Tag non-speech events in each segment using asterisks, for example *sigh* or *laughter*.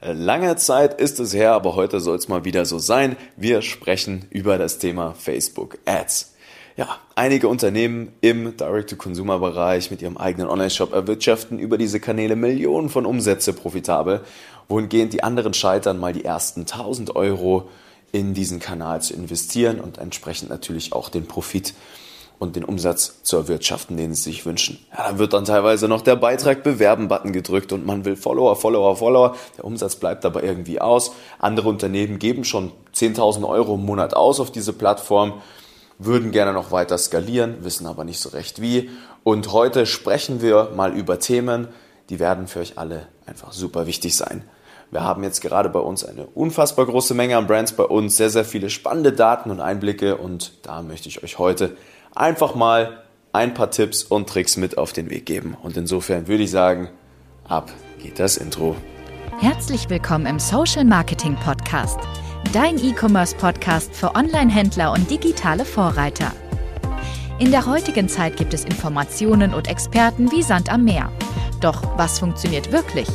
Lange Zeit ist es her, aber heute soll es mal wieder so sein. Wir sprechen über das Thema Facebook Ads. Ja, einige Unternehmen im Direct-to-Consumer-Bereich mit ihrem eigenen Online-Shop erwirtschaften über diese Kanäle Millionen von Umsätze profitabel, wohingehend die anderen scheitern, mal die ersten 1000 Euro in diesen Kanal zu investieren und entsprechend natürlich auch den Profit und den Umsatz zu erwirtschaften, den sie sich wünschen. Ja, dann wird dann teilweise noch der Beitrag bewerben-Button gedrückt und man will Follower, Follower, Follower. Der Umsatz bleibt aber irgendwie aus. Andere Unternehmen geben schon 10.000 Euro im Monat aus auf diese Plattform, würden gerne noch weiter skalieren, wissen aber nicht so recht wie. Und heute sprechen wir mal über Themen, die werden für euch alle einfach super wichtig sein. Wir haben jetzt gerade bei uns eine unfassbar große Menge an Brands bei uns, sehr, sehr viele spannende Daten und Einblicke und da möchte ich euch heute einfach mal ein paar Tipps und Tricks mit auf den Weg geben. Und insofern würde ich sagen, ab geht das Intro. Herzlich willkommen im Social Marketing Podcast, dein E-Commerce Podcast für Online-Händler und digitale Vorreiter. In der heutigen Zeit gibt es Informationen und Experten wie Sand am Meer. Doch was funktioniert wirklich?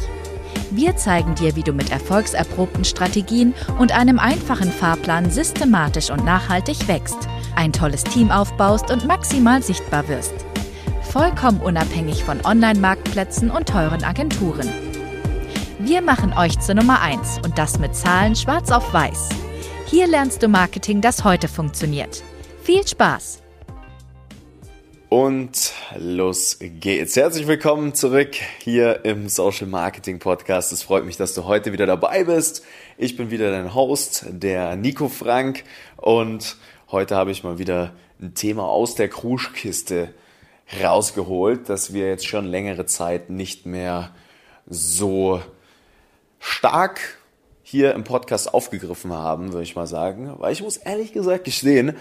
Wir zeigen dir, wie du mit erfolgserprobten Strategien und einem einfachen Fahrplan systematisch und nachhaltig wächst ein tolles Team aufbaust und maximal sichtbar wirst. Vollkommen unabhängig von Online-Marktplätzen und teuren Agenturen. Wir machen euch zur Nummer 1 und das mit Zahlen schwarz auf weiß. Hier lernst du Marketing, das heute funktioniert. Viel Spaß! Und los geht's. Herzlich willkommen zurück hier im Social Marketing Podcast. Es freut mich, dass du heute wieder dabei bist. Ich bin wieder dein Host, der Nico Frank und Heute habe ich mal wieder ein Thema aus der Kruschkiste rausgeholt, das wir jetzt schon längere Zeit nicht mehr so stark hier im Podcast aufgegriffen haben, würde ich mal sagen. Weil ich muss ehrlich gesagt gestehen,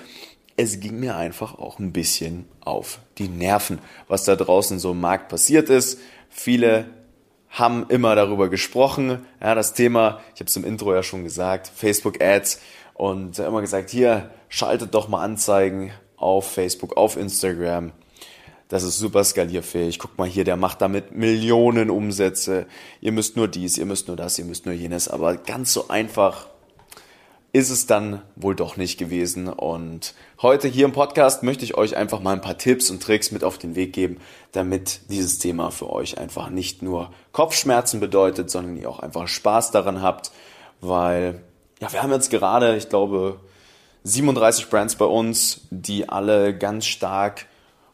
es ging mir einfach auch ein bisschen auf die Nerven, was da draußen so im Markt passiert ist. Viele haben immer darüber gesprochen. Ja, das Thema, ich habe es im Intro ja schon gesagt, Facebook Ads und immer gesagt, hier schaltet doch mal Anzeigen auf Facebook, auf Instagram. Das ist super skalierfähig. Guck mal hier, der macht damit Millionen Umsätze. Ihr müsst nur dies, ihr müsst nur das, ihr müsst nur jenes. Aber ganz so einfach ist es dann wohl doch nicht gewesen. Und heute hier im Podcast möchte ich euch einfach mal ein paar Tipps und Tricks mit auf den Weg geben, damit dieses Thema für euch einfach nicht nur Kopfschmerzen bedeutet, sondern ihr auch einfach Spaß daran habt, weil ja, wir haben jetzt gerade, ich glaube, 37 Brands bei uns, die alle ganz stark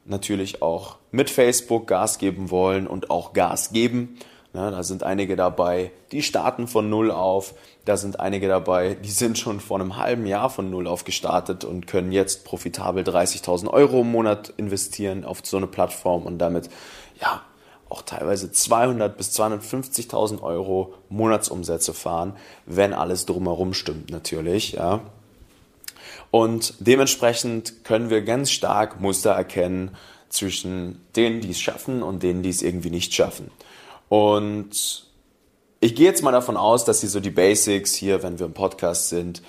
natürlich auch mit Facebook Gas geben wollen und auch Gas geben. Ja, da sind einige dabei, die starten von Null auf. Da sind einige dabei, die sind schon vor einem halben Jahr von Null auf gestartet und können jetzt profitabel 30.000 Euro im Monat investieren auf so eine Plattform und damit ja auch teilweise 200 bis 250.000 Euro Monatsumsätze fahren, wenn alles drumherum stimmt natürlich, ja. Und dementsprechend können wir ganz stark Muster erkennen zwischen denen, die es schaffen und denen, die es irgendwie nicht schaffen. Und ich gehe jetzt mal davon aus, dass ihr so die Basics hier, wenn wir im Podcast sind,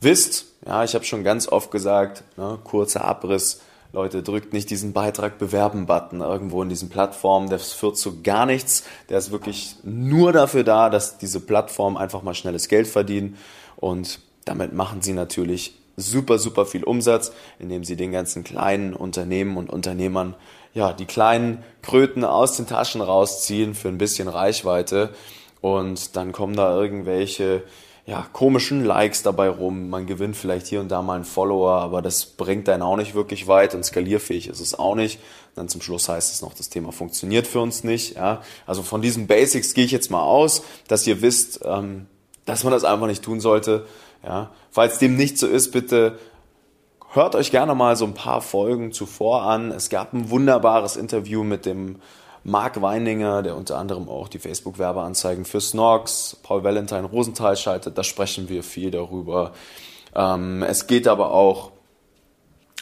wisst. Ja, ich habe schon ganz oft gesagt, ne, kurzer Abriss, Leute, drückt nicht diesen Beitrag bewerben-Button irgendwo in diesen Plattformen. Das führt zu gar nichts. Der ist wirklich nur dafür da, dass diese Plattformen einfach mal schnelles Geld verdienen. Und damit machen sie natürlich super, super viel Umsatz, indem sie den ganzen kleinen Unternehmen und Unternehmern ja, die kleinen Kröten aus den Taschen rausziehen für ein bisschen Reichweite. Und dann kommen da irgendwelche ja, komischen Likes dabei rum. Man gewinnt vielleicht hier und da mal einen Follower, aber das bringt einen auch nicht wirklich weit und skalierfähig ist es auch nicht. Dann zum Schluss heißt es noch, das Thema funktioniert für uns nicht. Ja. Also von diesen Basics gehe ich jetzt mal aus, dass ihr wisst, ähm, dass man das einfach nicht tun sollte. Ja. Falls dem nicht so ist, bitte hört euch gerne mal so ein paar Folgen zuvor an. Es gab ein wunderbares Interview mit dem Marc Weininger, der unter anderem auch die Facebook-Werbeanzeigen für Snorks, Paul Valentine Rosenthal schaltet, da sprechen wir viel darüber. Ähm, es geht aber auch,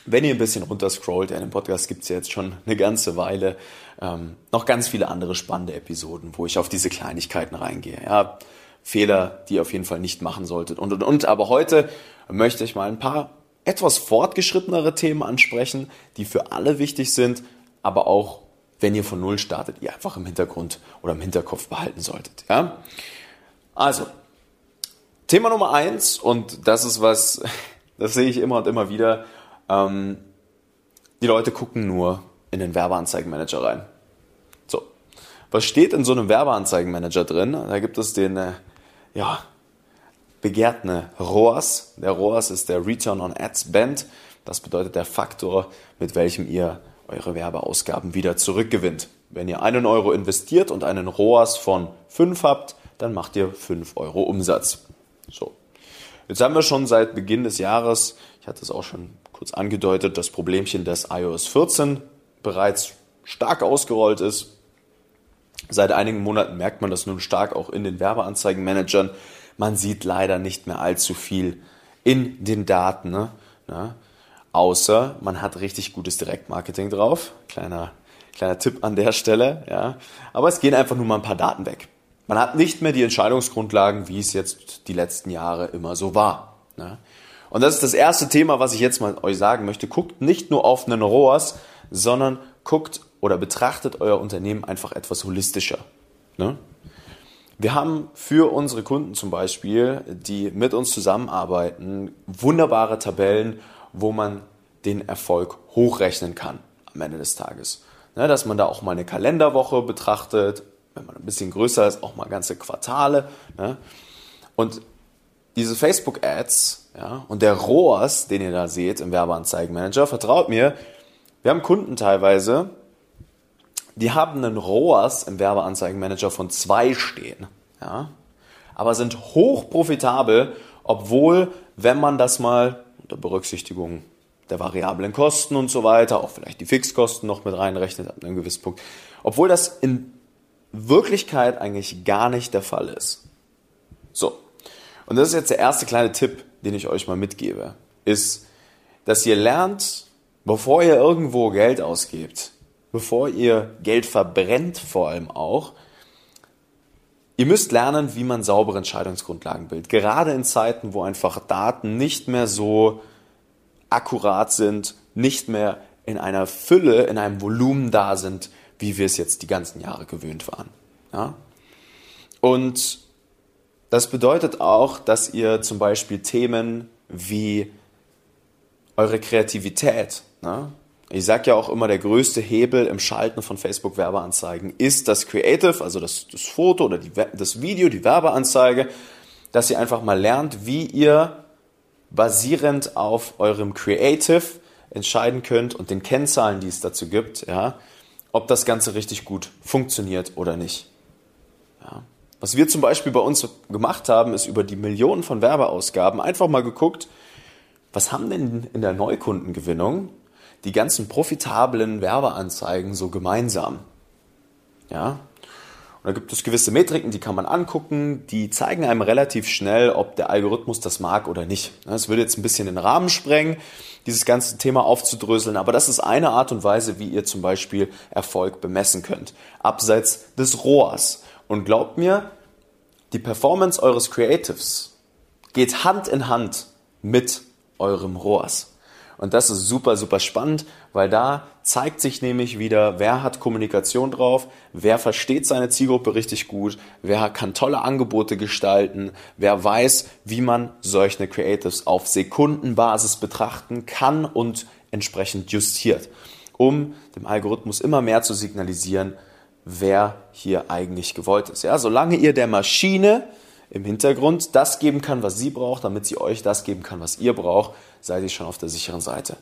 wenn ihr ein bisschen runterscrollt, ja, den Podcast gibt es ja jetzt schon eine ganze Weile, ähm, noch ganz viele andere spannende Episoden, wo ich auf diese Kleinigkeiten reingehe. Ja, Fehler, die ihr auf jeden Fall nicht machen solltet und und und. Aber heute möchte ich mal ein paar etwas fortgeschrittenere Themen ansprechen, die für alle wichtig sind, aber auch wenn ihr von Null startet, ihr einfach im Hintergrund oder im Hinterkopf behalten solltet. Ja? Also, Thema Nummer eins, und das ist was, *laughs* das sehe ich immer und immer wieder, ähm, die Leute gucken nur in den Werbeanzeigenmanager rein. So, was steht in so einem Werbeanzeigenmanager drin? Da gibt es den, äh, ja, begehrten ROAS. Der ROAS ist der Return on Ad Spend. Das bedeutet der Faktor, mit welchem ihr eure Werbeausgaben wieder zurückgewinnt. Wenn ihr einen Euro investiert und einen ROAS von 5 habt, dann macht ihr 5 Euro Umsatz. So. Jetzt haben wir schon seit Beginn des Jahres, ich hatte es auch schon kurz angedeutet, das Problemchen, dass iOS 14 bereits stark ausgerollt ist. Seit einigen Monaten merkt man das nun stark auch in den Werbeanzeigenmanagern. Man sieht leider nicht mehr allzu viel in den Daten. Ne? Ja, außer man hat richtig gutes Direktmarketing drauf. Kleiner, kleiner Tipp an der Stelle. Ja. Aber es gehen einfach nur mal ein paar Daten weg. Man hat nicht mehr die Entscheidungsgrundlagen, wie es jetzt die letzten Jahre immer so war. Ne? Und das ist das erste Thema, was ich jetzt mal euch sagen möchte. Guckt nicht nur auf einen ROAS, sondern guckt oder betrachtet euer Unternehmen einfach etwas holistischer. Ne? Wir haben für unsere Kunden zum Beispiel, die mit uns zusammenarbeiten, wunderbare Tabellen, wo man den Erfolg hochrechnen kann am Ende des Tages. Ne, dass man da auch mal eine Kalenderwoche betrachtet, wenn man ein bisschen größer ist, auch mal ganze Quartale. Ne? Und diese Facebook-Ads ja, und der ROAS, den ihr da seht im Werbeanzeigenmanager, vertraut mir, wir haben Kunden teilweise, die haben einen ROAS im Werbeanzeigenmanager von zwei stehen, ja, aber sind hoch profitabel, obwohl, wenn man das mal unter Berücksichtigung der variablen Kosten und so weiter, auch vielleicht die Fixkosten noch mit reinrechnet ab einem gewissen Punkt, obwohl das in Wirklichkeit eigentlich gar nicht der Fall ist. So. Und das ist jetzt der erste kleine Tipp, den ich euch mal mitgebe, ist, dass ihr lernt, bevor ihr irgendwo Geld ausgebt, bevor ihr Geld verbrennt vor allem auch, ihr müsst lernen, wie man saubere Entscheidungsgrundlagen bildet. Gerade in Zeiten, wo einfach Daten nicht mehr so akkurat sind, nicht mehr in einer Fülle, in einem Volumen da sind, wie wir es jetzt die ganzen Jahre gewöhnt waren. Ja? Und das bedeutet auch, dass ihr zum Beispiel Themen wie eure Kreativität, ne? Ich sage ja auch immer, der größte Hebel im Schalten von Facebook-Werbeanzeigen ist das Creative, also das, das Foto oder die, das Video, die Werbeanzeige, dass ihr einfach mal lernt, wie ihr basierend auf eurem Creative entscheiden könnt und den Kennzahlen, die es dazu gibt, ja, ob das Ganze richtig gut funktioniert oder nicht. Ja. Was wir zum Beispiel bei uns gemacht haben, ist über die Millionen von Werbeausgaben einfach mal geguckt, was haben denn in der Neukundengewinnung die ganzen profitablen Werbeanzeigen so gemeinsam? Ja, und da gibt es gewisse Metriken, die kann man angucken, die zeigen einem relativ schnell, ob der Algorithmus das mag oder nicht. Es würde jetzt ein bisschen den Rahmen sprengen, dieses ganze Thema aufzudröseln, aber das ist eine Art und Weise, wie ihr zum Beispiel Erfolg bemessen könnt, abseits des Rohrs. Und glaubt mir, die Performance eures Creatives geht Hand in Hand mit eurem Rohrs. Und das ist super, super spannend, weil da zeigt sich nämlich wieder, wer hat Kommunikation drauf, wer versteht seine Zielgruppe richtig gut, wer kann tolle Angebote gestalten, wer weiß, wie man solche Creatives auf Sekundenbasis betrachten kann und entsprechend justiert, um dem Algorithmus immer mehr zu signalisieren, wer hier eigentlich gewollt ist. Ja, solange ihr der Maschine im Hintergrund das geben kann, was sie braucht, damit sie euch das geben kann, was ihr braucht, seid ihr schon auf der sicheren Seite.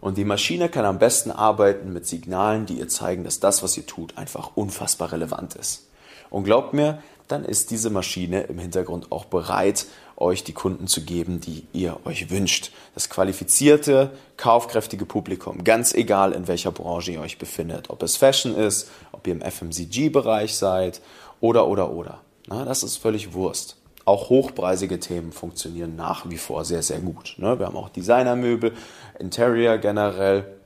Und die Maschine kann am besten arbeiten mit Signalen, die ihr zeigen, dass das, was ihr tut, einfach unfassbar relevant ist. Und glaubt mir, dann ist diese Maschine im Hintergrund auch bereit, euch die Kunden zu geben, die ihr euch wünscht. Das qualifizierte, kaufkräftige Publikum, ganz egal in welcher Branche ihr euch befindet. Ob es Fashion ist, ob ihr im FMCG-Bereich seid oder, oder, oder. Na, das ist völlig Wurst. Auch hochpreisige Themen funktionieren nach wie vor sehr, sehr gut. Ne? Wir haben auch Designermöbel, Interior generell.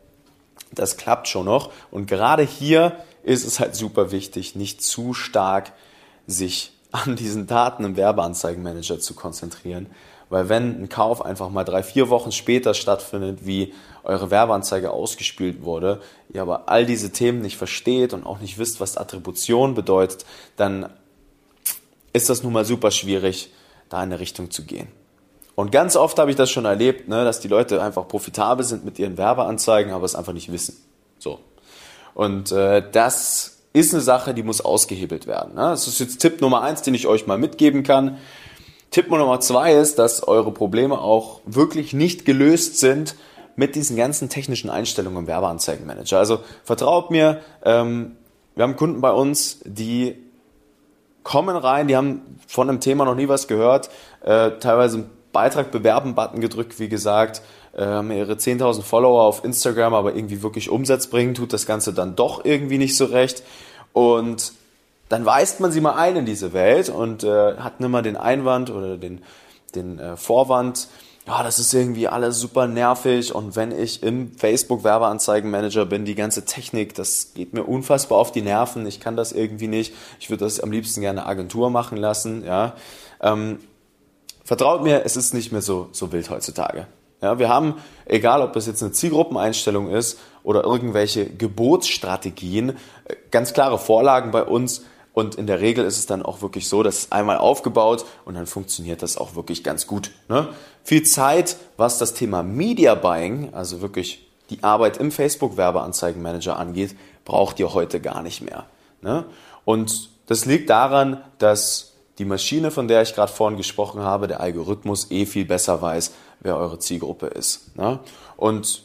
Das klappt schon noch. Und gerade hier ist es halt super wichtig, nicht zu stark sich an diesen Daten im Werbeanzeigenmanager zu konzentrieren. Weil wenn ein Kauf einfach mal drei, vier Wochen später stattfindet, wie eure Werbeanzeige ausgespielt wurde, ihr aber all diese Themen nicht versteht und auch nicht wisst, was Attribution bedeutet, dann ist das nun mal super schwierig, da in eine Richtung zu gehen. Und ganz oft habe ich das schon erlebt, ne, dass die Leute einfach profitabel sind mit ihren Werbeanzeigen, aber es einfach nicht wissen. So. Und äh, das ist eine Sache, die muss ausgehebelt werden. Ne? Das ist jetzt Tipp Nummer eins, den ich euch mal mitgeben kann. Tipp Nummer zwei ist, dass eure Probleme auch wirklich nicht gelöst sind mit diesen ganzen technischen Einstellungen im Werbeanzeigenmanager. Also vertraut mir, ähm, wir haben Kunden bei uns, die kommen rein, die haben von einem Thema noch nie was gehört, äh, teilweise Beitrag bewerben Button gedrückt, wie gesagt, äh, haben ihre 10.000 Follower auf Instagram, aber irgendwie wirklich Umsatz bringen, tut das Ganze dann doch irgendwie nicht so recht. Und dann weist man sie mal ein in diese Welt und äh, hat nimmer den Einwand oder den, den äh, Vorwand, ja, das ist irgendwie alles super nervig und wenn ich im Facebook Werbeanzeigenmanager bin, die ganze Technik, das geht mir unfassbar auf die Nerven, ich kann das irgendwie nicht, ich würde das am liebsten gerne Agentur machen lassen, ja. Ähm, Vertraut mir, es ist nicht mehr so, so wild heutzutage. Ja, wir haben, egal ob das jetzt eine Zielgruppeneinstellung ist oder irgendwelche Gebotsstrategien, äh, ganz klare Vorlagen bei uns. Und in der Regel ist es dann auch wirklich so, dass es einmal aufgebaut und dann funktioniert das auch wirklich ganz gut. Ne? Viel Zeit, was das Thema Media Buying, also wirklich die Arbeit im Facebook Werbeanzeigenmanager angeht, braucht ihr heute gar nicht mehr. Ne? Und das liegt daran, dass die Maschine, von der ich gerade vorhin gesprochen habe, der Algorithmus eh viel besser weiß, wer eure Zielgruppe ist. Ne? Und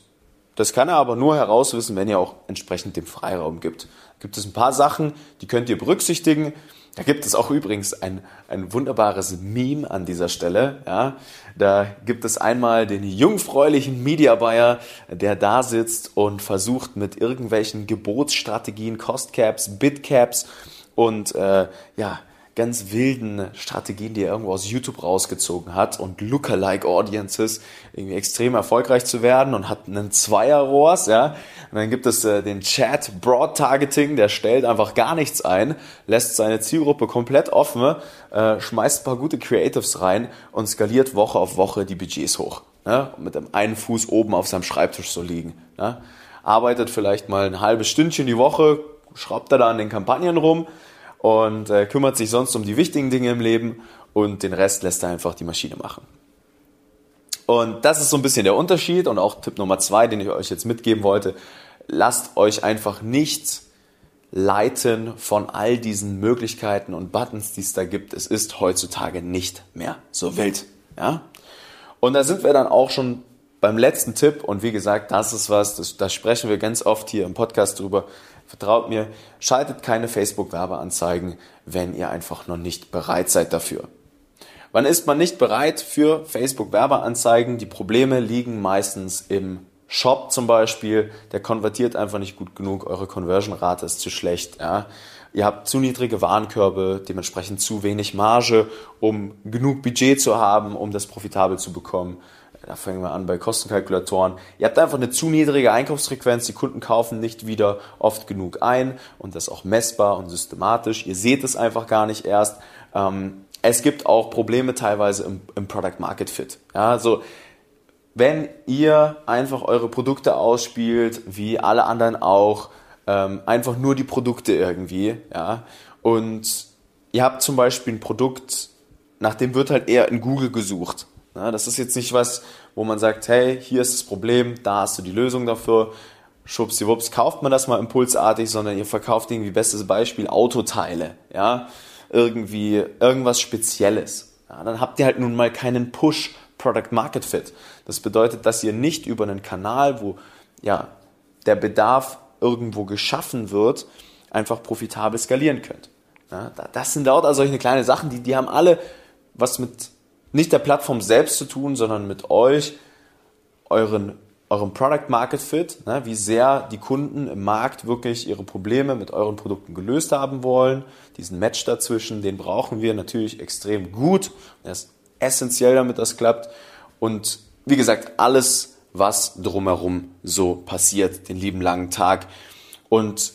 das kann er aber nur herauswissen, wenn ihr auch entsprechend den Freiraum gibt. Gibt es ein paar Sachen, die könnt ihr berücksichtigen. Da gibt es auch übrigens ein, ein wunderbares Meme an dieser Stelle. Ja. Da gibt es einmal den jungfräulichen Media Buyer, der da sitzt und versucht mit irgendwelchen Gebotsstrategien, Cost Caps, Bit Caps und äh, ja, ganz wilden Strategien, die er irgendwo aus YouTube rausgezogen hat und Lookalike Audiences irgendwie extrem erfolgreich zu werden und hat einen Zweierrohrs, ja. Und dann gibt es äh, den Chat Broad Targeting, der stellt einfach gar nichts ein, lässt seine Zielgruppe komplett offen, äh, schmeißt ein paar gute Creatives rein und skaliert Woche auf Woche die Budgets hoch. Ne? Und mit dem einen Fuß oben auf seinem Schreibtisch so liegen. Ne? Arbeitet vielleicht mal ein halbes Stündchen die Woche, schraubt er da an den Kampagnen rum, und äh, kümmert sich sonst um die wichtigen Dinge im Leben und den Rest lässt er einfach die Maschine machen. Und das ist so ein bisschen der Unterschied und auch Tipp Nummer zwei, den ich euch jetzt mitgeben wollte. Lasst euch einfach nicht leiten von all diesen Möglichkeiten und Buttons, die es da gibt. Es ist heutzutage nicht mehr so wild. Ja? Und da sind wir dann auch schon beim letzten Tipp. Und wie gesagt, das ist was, das, da sprechen wir ganz oft hier im Podcast drüber. Vertraut mir, schaltet keine Facebook-Werbeanzeigen, wenn ihr einfach noch nicht bereit seid dafür. Wann ist man nicht bereit für Facebook-Werbeanzeigen? Die Probleme liegen meistens im Shop zum Beispiel. Der konvertiert einfach nicht gut genug. Eure Conversion-Rate ist zu schlecht. Ja. Ihr habt zu niedrige Warenkörbe, dementsprechend zu wenig Marge, um genug Budget zu haben, um das profitabel zu bekommen da fangen wir an bei Kostenkalkulatoren. Ihr habt einfach eine zu niedrige Einkaufsfrequenz, die Kunden kaufen nicht wieder oft genug ein und das auch messbar und systematisch. Ihr seht es einfach gar nicht erst. Ähm, es gibt auch Probleme teilweise im, im Product Market Fit. Ja, also wenn ihr einfach eure Produkte ausspielt, wie alle anderen auch, ähm, einfach nur die Produkte irgendwie, ja, und ihr habt zum Beispiel ein Produkt, nach dem wird halt eher in Google gesucht ja, das ist jetzt nicht was, wo man sagt, hey, hier ist das Problem, da hast du die Lösung dafür. Schubsiwups, kauft man das mal impulsartig, sondern ihr verkauft irgendwie, bestes Beispiel, Autoteile, ja, irgendwie irgendwas Spezielles. Ja, dann habt ihr halt nun mal keinen Push Product Market Fit. Das bedeutet, dass ihr nicht über einen Kanal, wo ja der Bedarf irgendwo geschaffen wird, einfach profitabel skalieren könnt. Ja, das sind lauter solche kleine Sachen, die, die haben alle was mit nicht der Plattform selbst zu tun, sondern mit euch, euren, eurem Product Market Fit, ne, wie sehr die Kunden im Markt wirklich ihre Probleme mit euren Produkten gelöst haben wollen. Diesen Match dazwischen, den brauchen wir natürlich extrem gut. Er ist essentiell, damit das klappt. Und wie gesagt, alles, was drumherum so passiert, den lieben langen Tag. Und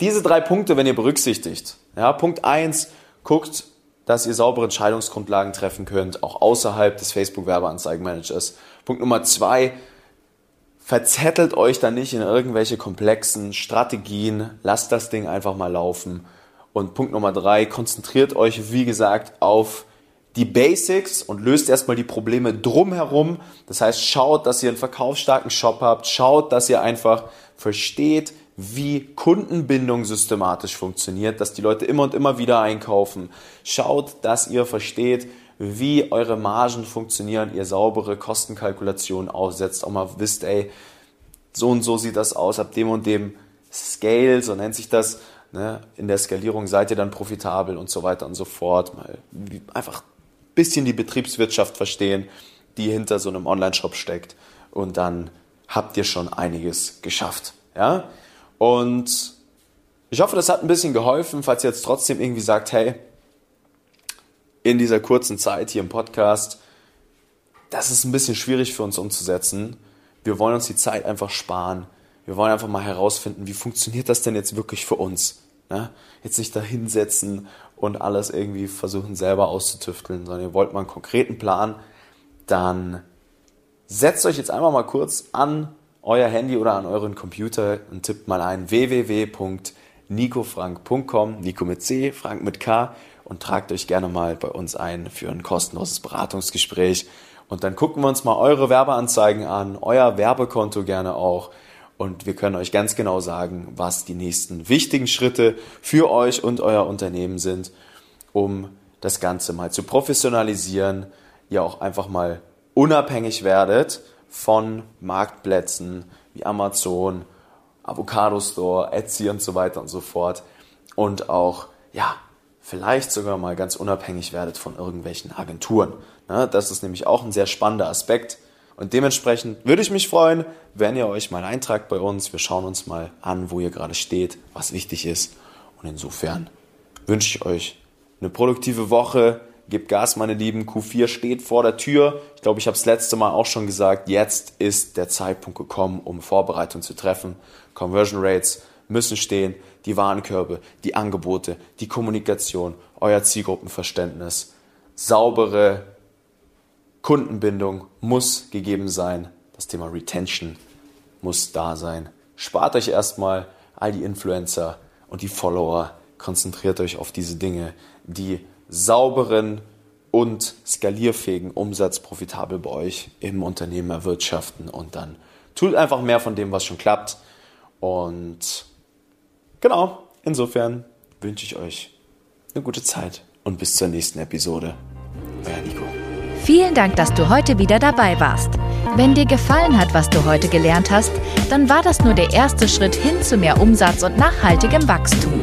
diese drei Punkte, wenn ihr berücksichtigt, ja, Punkt eins guckt, dass ihr saubere Entscheidungsgrundlagen treffen könnt, auch außerhalb des Facebook-Werbeanzeigenmanagers. Punkt Nummer zwei, verzettelt euch da nicht in irgendwelche komplexen Strategien, lasst das Ding einfach mal laufen. Und Punkt Nummer drei, konzentriert euch, wie gesagt, auf die Basics und löst erstmal die Probleme drumherum. Das heißt, schaut, dass ihr einen verkaufsstarken Shop habt, schaut, dass ihr einfach versteht, wie Kundenbindung systematisch funktioniert, dass die Leute immer und immer wieder einkaufen. Schaut, dass ihr versteht, wie eure Margen funktionieren, ihr saubere Kostenkalkulationen aufsetzt, auch mal wisst, ey, so und so sieht das aus, ab dem und dem Scale, so nennt sich das, ne? in der Skalierung seid ihr dann profitabel und so weiter und so fort. Mal einfach ein bisschen die Betriebswirtschaft verstehen, die hinter so einem Online-Shop steckt und dann habt ihr schon einiges geschafft. Ja? Und ich hoffe, das hat ein bisschen geholfen, falls ihr jetzt trotzdem irgendwie sagt, hey, in dieser kurzen Zeit hier im Podcast, das ist ein bisschen schwierig für uns umzusetzen. Wir wollen uns die Zeit einfach sparen. Wir wollen einfach mal herausfinden, wie funktioniert das denn jetzt wirklich für uns? Ne? Jetzt nicht da hinsetzen und alles irgendwie versuchen selber auszutüfteln, sondern ihr wollt mal einen konkreten Plan, dann setzt euch jetzt einfach mal kurz an euer Handy oder an euren Computer und tippt mal ein www.nicofrank.com, Nico mit C, Frank mit K und tragt euch gerne mal bei uns ein für ein kostenloses Beratungsgespräch. Und dann gucken wir uns mal eure Werbeanzeigen an, euer Werbekonto gerne auch. Und wir können euch ganz genau sagen, was die nächsten wichtigen Schritte für euch und euer Unternehmen sind, um das Ganze mal zu professionalisieren, ihr auch einfach mal unabhängig werdet von Marktplätzen wie Amazon, Avocado Store, Etsy und so weiter und so fort. Und auch, ja, vielleicht sogar mal ganz unabhängig werdet von irgendwelchen Agenturen. Das ist nämlich auch ein sehr spannender Aspekt. Und dementsprechend würde ich mich freuen, wenn ihr euch mal eintragt bei uns. Wir schauen uns mal an, wo ihr gerade steht, was wichtig ist. Und insofern wünsche ich euch eine produktive Woche Gebt Gas, meine Lieben. Q4 steht vor der Tür. Ich glaube, ich habe es letzte Mal auch schon gesagt. Jetzt ist der Zeitpunkt gekommen, um Vorbereitung zu treffen. Conversion Rates müssen stehen. Die Warenkörbe, die Angebote, die Kommunikation, euer Zielgruppenverständnis. Saubere Kundenbindung muss gegeben sein. Das Thema Retention muss da sein. Spart euch erstmal all die Influencer und die Follower. Konzentriert euch auf diese Dinge, die sauberen und skalierfähigen Umsatz profitabel bei euch im Unternehmen erwirtschaften und dann tut einfach mehr von dem, was schon klappt. Und genau, insofern wünsche ich euch eine gute Zeit und bis zur nächsten Episode. Euer Nico. Vielen Dank, dass du heute wieder dabei warst. Wenn dir gefallen hat, was du heute gelernt hast, dann war das nur der erste Schritt hin zu mehr Umsatz und nachhaltigem Wachstum.